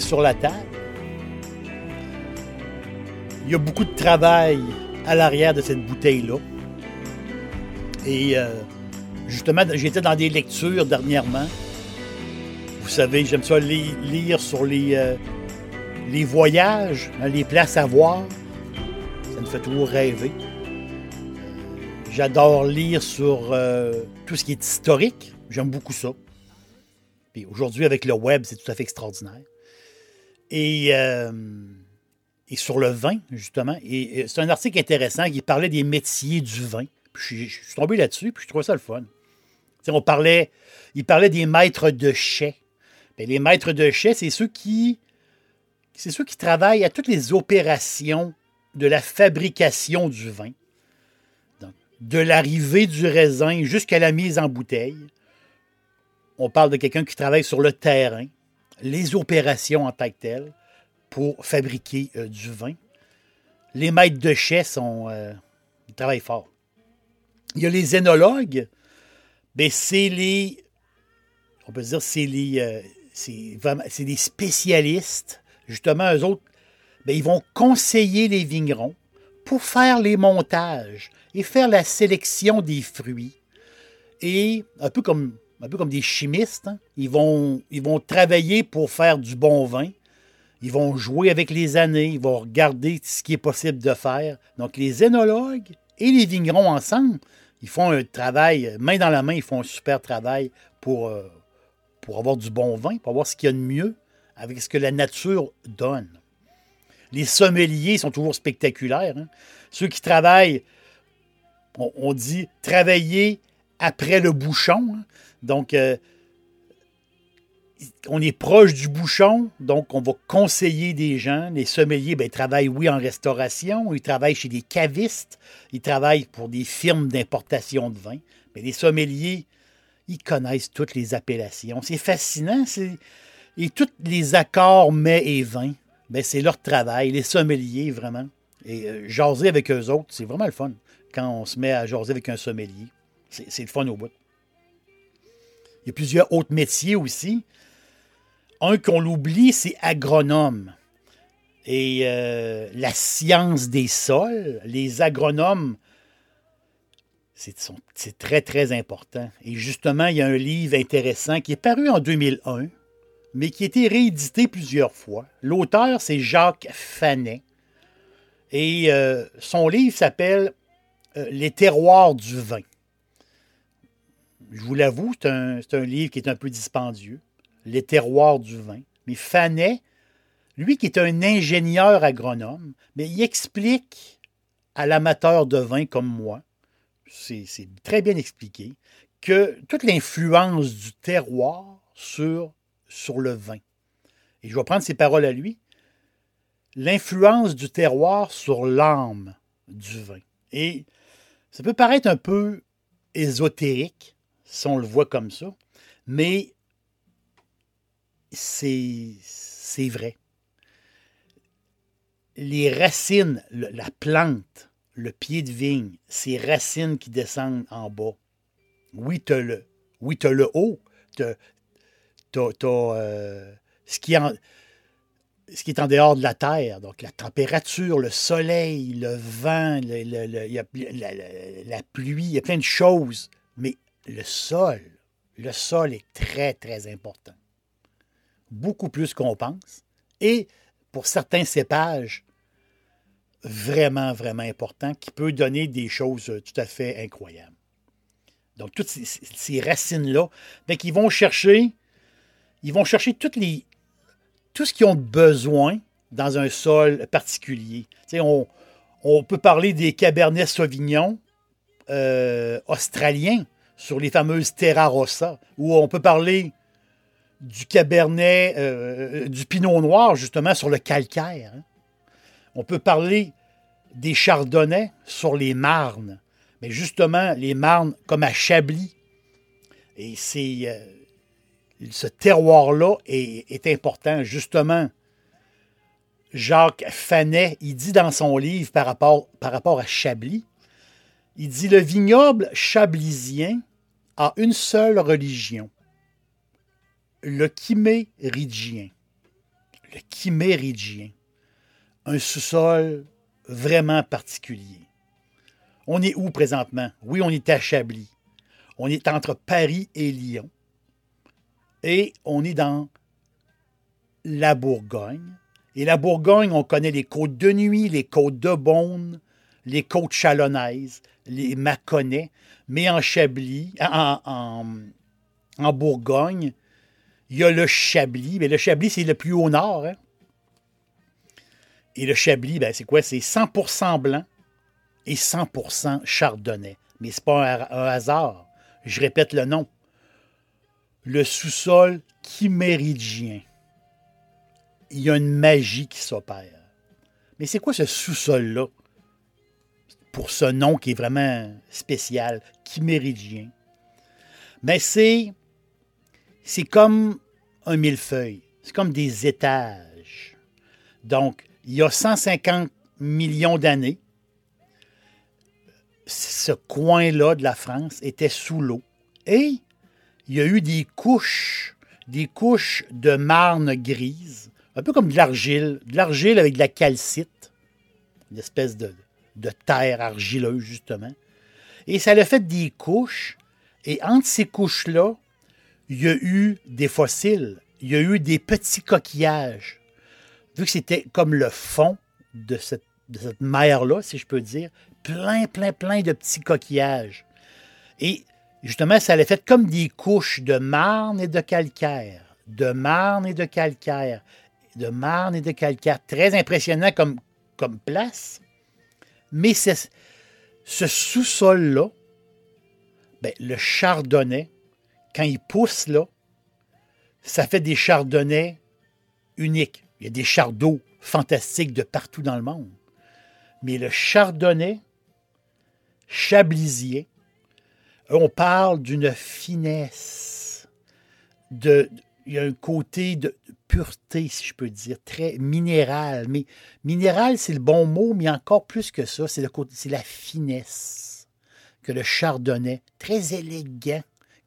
Sur la table. Il y a beaucoup de travail à l'arrière de cette bouteille-là. Et euh, justement, j'étais dans des lectures dernièrement. Vous savez, j'aime ça lire sur les, euh, voyages, hein, les places à voir. Ça me fait toujours rêver. J'adore lire sur euh, tout ce qui est historique. J'aime beaucoup ça. Puis aujourd'hui, avec le web, c'est tout à fait extraordinaire. Et, euh, sur le vin, justement. C'est un article intéressant qui parlait des métiers du vin. Puis je, suis tombé là-dessus, puis je trouvais ça le fun. On parlait, il parlait des maîtres de chais. Ben, les maîtres de chais, c'est ceux qui c'est ceux qui travaillent à toutes les opérations de la fabrication du vin. de l'arrivée du raisin jusqu'à la mise en bouteille. On parle de quelqu'un qui travaille sur le terrain les opérations en tant que telles pour fabriquer euh, du vin. Les maîtres de chais sont, euh, ils travaillent fort. Il y a les énologues, ben c'est les, on peut dire, c'est euh, c'est des spécialistes. Justement, eux autres, ben, ils vont conseiller les vignerons pour faire les montages et faire la sélection des fruits. Et un peu comme un peu comme des chimistes. Hein. Ils, vont, ils vont travailler pour faire du bon vin. Ils vont jouer avec les années. Ils vont regarder ce qui est possible de faire. Donc, les énologues et les vignerons ensemble, ils font un travail, main dans la main, ils font un super travail pour, euh, pour avoir du bon vin, pour avoir ce qu'il y a de mieux avec ce que la nature donne. Les sommeliers sont toujours spectaculaires. Hein. Ceux qui travaillent, on, dit travailler après le bouchon. Hein. Donc, euh, on est proche du bouchon, donc on va conseiller des gens. Les sommeliers ben, ils travaillent, oui, en restauration, ils travaillent chez des cavistes, ils travaillent pour des firmes d'importation de vin. Mais les sommeliers, ils connaissent toutes les appellations. C'est fascinant. Et tous les accords mets et vins, ben, c'est leur travail. Les sommeliers, vraiment. Et euh, jaser avec eux autres, c'est vraiment le fun quand on se met à jaser avec un sommelier. C'est le fun au bout. Il y a plusieurs autres métiers aussi. Un qu'on l'oublie, c'est agronome. Et euh, la science des sols, les agronomes, c'est très, très important. Et justement, il y a un livre intéressant qui est paru en 2001, mais qui a été réédité plusieurs fois. L'auteur, c'est Jacques Fanet. Et euh, son livre s'appelle euh, Les terroirs du vin je vous l'avoue, c'est un, livre qui est un peu dispendieux, Les terroirs du vin. Mais Fanet, lui qui est un ingénieur agronome, mais il explique à l'amateur de vin comme moi, c'est très bien expliqué, que toute l'influence du terroir sur, sur le vin. Et je vais prendre ses paroles à lui. L'influence du terroir sur l'âme du vin. Et ça peut paraître un peu ésotérique, si on le voit comme ça. Mais c'est vrai. Les racines, la plante, le pied de vigne, ces racines qui descendent en bas. Oui, tu as le, oui, le haut. Tu as, euh, ce qui est en dehors de la terre. Donc, la température, le soleil, le vent, la pluie, il y a plein de choses. Mais le sol, le sol est très, très important. Beaucoup plus qu'on pense. Et pour certains cépages, vraiment, vraiment important, qui peut donner des choses tout à fait incroyables. Donc, toutes ces, racines-là, ben, ils vont chercher, ils vont chercher toutes les, tout ce qu'ils ont besoin dans un sol particulier. On, on, peut parler des Cabernet Sauvignon euh, australiens sur les fameuses Terra Rossa, ou on peut parler du Cabernet, euh, du Pinot Noir, justement, sur le calcaire. Hein. On peut parler des Chardonnays sur les Marnes, mais justement, les Marnes comme à Chablis. Et c'est euh, ce terroir-là est, est, important, justement. Jacques Fanet, il dit dans son livre par rapport à Chablis, il dit le vignoble chablisien a une seule religion, le chiméridgien. Le chiméridgien. Un sous-sol vraiment particulier. On est où présentement? Oui, on est à Chablis. On est entre Paris et Lyon. Et on est dans la Bourgogne. Et la Bourgogne, on connaît les côtes de Nuit, les côtes de Beaune, les côtes chalonnaises, les Mâconnais. Mais en Chablis, en, en, Bourgogne, il y a le Chablis. Mais le Chablis, c'est le plus au nord. Hein. Et le Chablis, ben, c'est quoi? C'est 100% blanc et 100% chardonnay. Mais ce n'est pas un, hasard. Je répète le nom. Le sous-sol chiméridgien. Il y a une magie qui s'opère. Mais c'est quoi ce sous-sol-là? pour ce nom qui est vraiment spécial, chiméridien. Mais c'est, c'est comme un millefeuille, c'est comme des étages. Donc, il y a 150 millions d'années, ce coin-là de la France était sous l'eau. Et il y a eu des couches, des couches de marne grise, un peu comme de l'argile, de l'argile avec de la calcite, une espèce de, de terre argileuse, justement. Et ça a fait des couches. Et entre ces couches-là, il y a eu des fossiles. Il y a eu des petits coquillages. Vu que c'était comme le fond de cette, cette mer-là, si je peux dire, plein, plein, plein de petits coquillages. Et justement, ça a fait comme des couches de marne et de calcaire. De marne et de calcaire. De marne et de calcaire. Très impressionnant comme, comme place. Mais ce sous-sol-là, ben, le chardonnay, quand il pousse là, ça fait des chardonnays uniques. Il y a des chardons fantastiques de partout dans le monde. Mais le chardonnay chablisien, on parle d'une finesse, de, il y a un côté de pureté, si je peux dire, très minéral. Mais minéral, c'est le bon mot, mais encore plus que ça, c'est la finesse que le chardonnay, très élégant,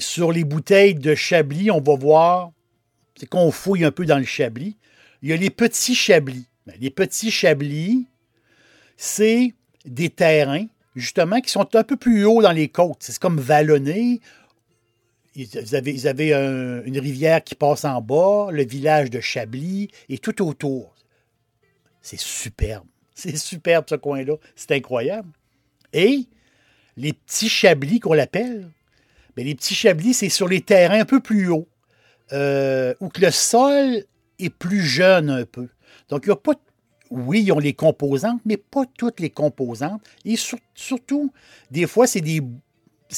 Sur les bouteilles de Chablis, on va voir, c'est qu'on fouille un peu dans le Chablis. Il y a les petits Chablis. Ben, les petits Chablis, c'est des terrains, justement, qui sont un peu plus hauts dans les côtes. C'est comme vallonné ils avaient, une rivière qui passe en bas, le village de Chablis et tout autour. C'est superbe. C'est superbe ce coin-là. C'est incroyable. Et les petits Chablis qu'on l'appelle, les petits Chablis, c'est sur les terrains un peu plus hauts. euh, où le sol est plus jeune un peu. Donc, il n'y a pas oui, ils ont les composantes, mais pas toutes les composantes. Et surtout, des fois, c'est des,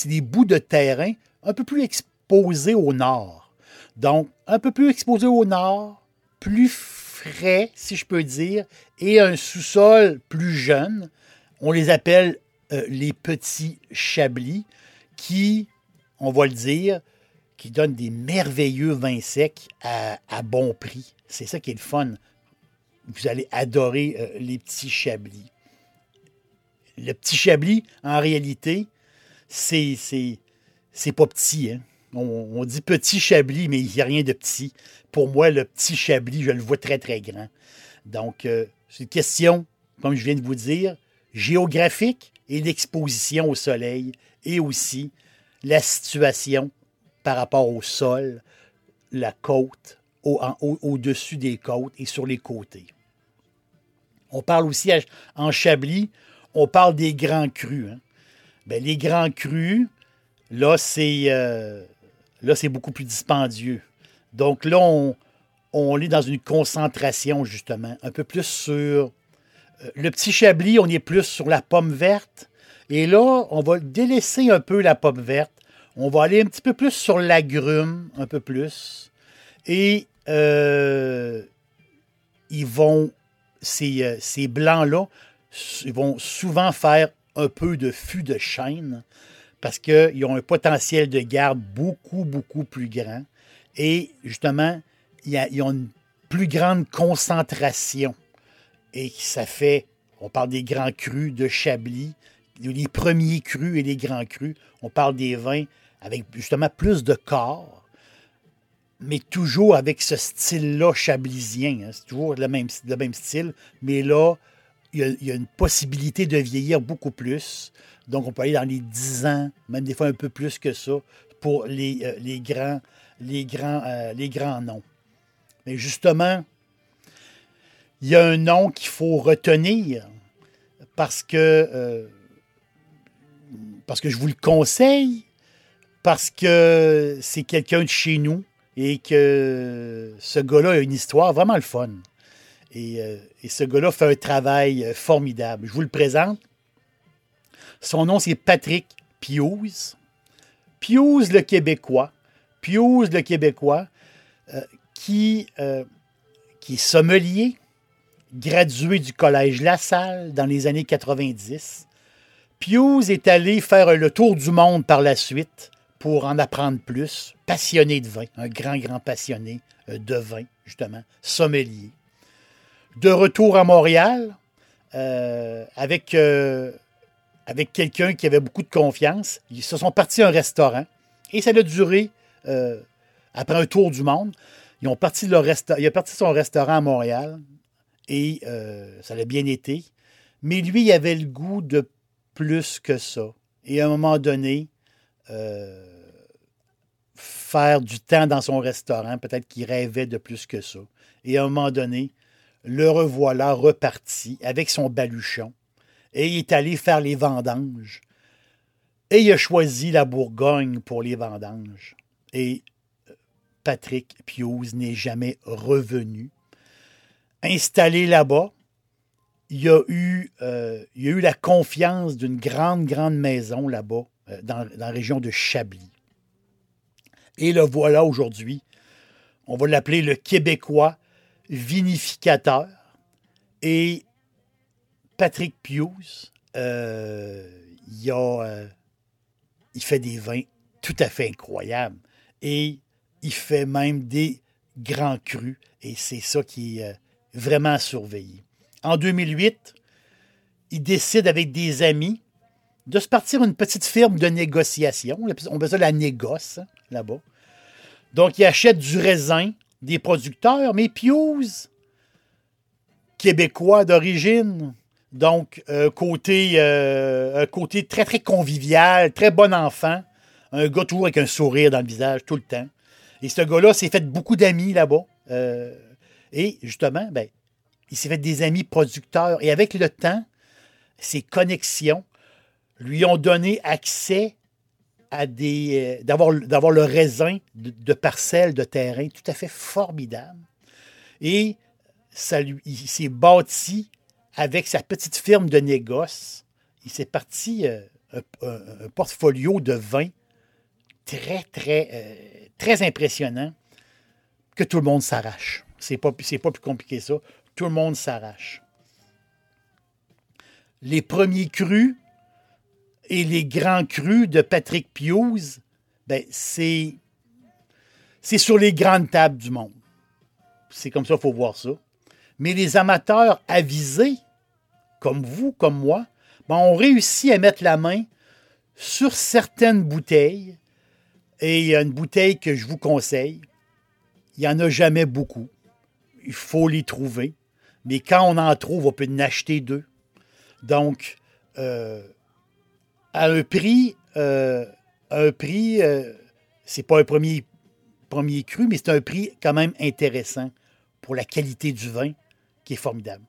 des, bouts de terrain un peu plus exposés au nord. Donc, un peu plus exposés au nord, plus frais, si je peux dire, et un sous-sol plus jeune. On les appelle euh, les petits chablis, qui, on va le dire, qui donnent des merveilleux vins secs à, bon prix. C'est ça qui est le fun vous allez adorer euh, les petits chablis. Le petit chablis, en réalité, c'est, c'est, pas petit. Hein. On, dit petit chablis, mais il n'y a rien de petit. Pour moi, le petit chablis, je le vois très, très grand. Donc, euh, c'est une question, comme je viens de vous dire, géographique et l'exposition au soleil et aussi la situation par rapport au sol, la côte, au-dessus des côtes et sur les côtés. On parle aussi en Chablis, on parle des grands crus. Hein. Ben, les grands crus, là, c'est euh, beaucoup plus dispendieux. Donc là, on, est dans une concentration, justement, un peu plus sur. Euh, le petit Chablis, on est plus sur la pomme verte. Et là, on va délaisser un peu la pomme verte. On va aller un petit peu plus sur l'agrume, un peu plus. Et euh, ils vont euh, ces, blancs-là vont souvent faire un peu de fût de chêne parce qu'ils ont un potentiel de garde beaucoup, beaucoup plus grand. Et justement, ils ont une plus grande concentration. Et ça fait, on parle des grands crus de Chablis, les premiers crus et les grands crus. On parle des vins avec justement plus de corps mais toujours avec ce style-là chablisien. Hein. C'est toujours le même, le même style, mais là, il y, a, une possibilité de vieillir beaucoup plus. Donc, on peut aller dans les 10 ans, même des fois un peu plus que ça, pour les, euh, les grands, les, grands, euh, les grands noms. Mais justement, il y a un nom qu'il faut retenir parce que, euh, parce que je vous le conseille, parce que c'est quelqu'un de chez nous et que ce gars-là a une histoire vraiment le fun. Et, euh, ce gars-là fait un travail euh, formidable. Je vous le présente. Son nom, c'est Patrick Pious. Pious le Québécois. Pious le Québécois, euh, qui, qui est sommelier, gradué du Collège La Salle dans les années 90. Pious est allé faire le tour du monde par la suite pour en apprendre plus, passionné de vin, un grand, grand passionné euh, de vin, justement, sommelier. De retour à Montréal, euh, avec, euh, avec quelqu'un qui avait beaucoup de confiance, ils se sont partis à un restaurant et ça a duré, après un tour du monde, ils ont parti leur il a parti son restaurant à Montréal et ça l'a bien été. Mais lui, il avait le goût de plus que ça. Et à un moment donné, faire du temps dans son restaurant. Peut-être qu'il rêvait de plus que ça. Et à un moment donné, le revoilà reparti avec son baluchon et il est allé faire les vendanges. Et il a choisi la Bourgogne pour les vendanges. Et euh, Patrick Pius n'est jamais revenu. Installé là-bas, il a eu, euh, il a eu la confiance d'une grande, grande maison là-bas, euh, dans, dans, la région de Chablis. Et le voilà aujourd'hui. On va l'appeler le Québécois vinificateur. Et Patrick Pius, euh, il, euh, il fait des vins tout à fait incroyables. Et il fait même des grands crus. Et c'est ça qui est vraiment à surveiller. En 2008, il décide avec des amis de se partir une petite firme de négociation. On appelle ça la négoce hein, là-bas. Donc, il achète du raisin des producteurs, mais Pius, québécois d'origine, donc euh, côté, euh, côté très, très convivial, très bon enfant, un gars toujours avec un sourire dans le visage tout le temps. Et ce gars-là s'est fait beaucoup d'amis là-bas. Euh, et justement, ben, il s'est fait des amis producteurs. Et avec le temps, ses connexions lui ont donné accès à des. euh, d'avoir, d'avoir le raisin de, parcelles de terrain tout à fait formidable. Et ça lui, il s'est bâti avec sa petite firme de négoce. Il s'est parti euh, un, portfolio de vin très, très, euh, très impressionnant que tout le monde s'arrache. C'est pas, c'est pas plus compliqué que ça. Tout le monde s'arrache. Les premiers crus et les grands crus de Patrick Pius, ben, c'est, sur les grandes tables du monde. C'est comme ça qu'il faut voir ça. Mais les amateurs avisés, comme vous, comme moi, ben, ont réussi à mettre la main sur certaines bouteilles. Et il y a une bouteille que je vous conseille. Il n'y en a jamais beaucoup. Il faut les trouver. Mais quand on en trouve, on peut en acheter deux. Donc, euh, à un prix, euh, un prix, euh, c'est pas un premier, premier cru, mais c'est un prix quand même intéressant pour la qualité du vin qui est formidable.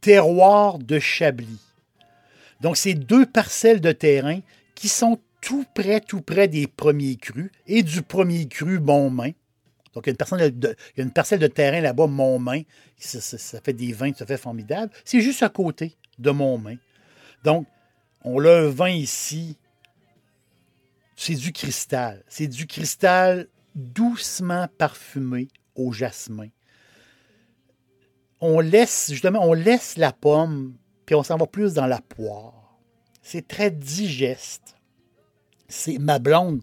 Terroir de Chablis. Donc, c'est deux parcelles de terrain qui sont tout près, tout près des premiers crus et du premier cru Montmain. Donc, il y a une parcelle de, terrain là-bas, Montmain. Ça, ça- ça fait des vins à fait formidables. C'est juste à côté de Montmain. Donc, on a un vin ici. C'est du cristal. C'est du cristal doucement parfumé au jasmin. On laisse, justement, on laisse la pomme, puis on s'en va plus dans la poire. C'est très digeste. C'est ma blonde,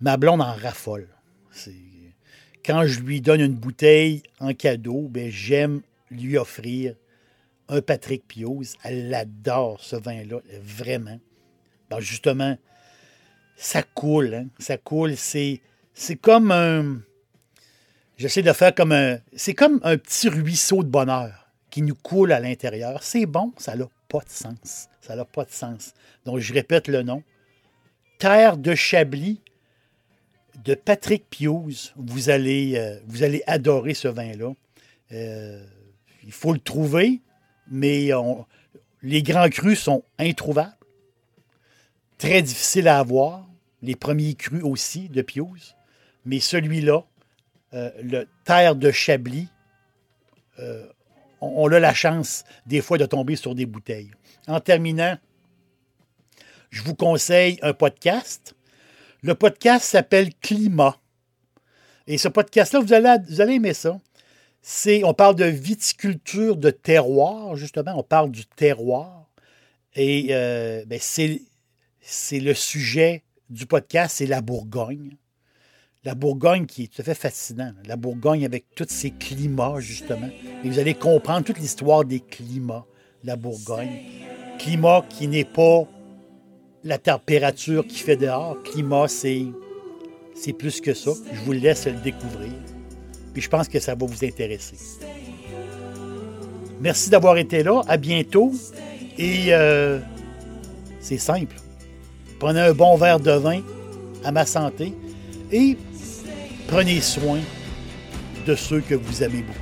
ma blonde en raffole. Quand je lui donne une bouteille en cadeau, ben j'aime lui offrir un Patrick Piose. Elle adore ce vin-là, vraiment. Ben, justement, ça coule, hein, ça coule. C'est, c'est comme un. J'essaie de faire comme un. C'est comme un petit ruisseau de bonheur qui nous coule à l'intérieur. C'est bon, ça n'a pas de sens. Ça n'a pas de sens. Donc, je répète le nom. Terre de Chablis de Patrick Piuse. Vous allez, euh, adorer ce vin-là. Euh, il faut le trouver, mais les grands crus sont introuvables. Très difficiles à avoir. Les premiers crus aussi de Piuse. Mais celui-là, euh, le Terre de Chablis, on a la chance des fois de tomber sur des bouteilles. En terminant, je vous conseille un podcast. Le podcast s'appelle Climat. Et ce podcast-là, vous allez, vous allez aimer ça. C'est, on parle de viticulture de terroir, justement. On parle du terroir. Et euh, ben, c'est, c'est le sujet du podcast, c'est la Bourgogne. La Bourgogne qui est tout à fait fascinant. La Bourgogne avec tous ses climats, justement. Et vous allez comprendre toute l'histoire des climats, la Bourgogne. Climat qui n'est pas la température qui fait dehors. Climat, c'est, plus que ça. Je vous laisse le découvrir. Puis je pense que ça va vous intéresser. Merci d'avoir été là. À bientôt. Et euh, c'est simple. Prenez un bon verre de vin à ma santé et prenez soin de ceux que vous aimez beaucoup.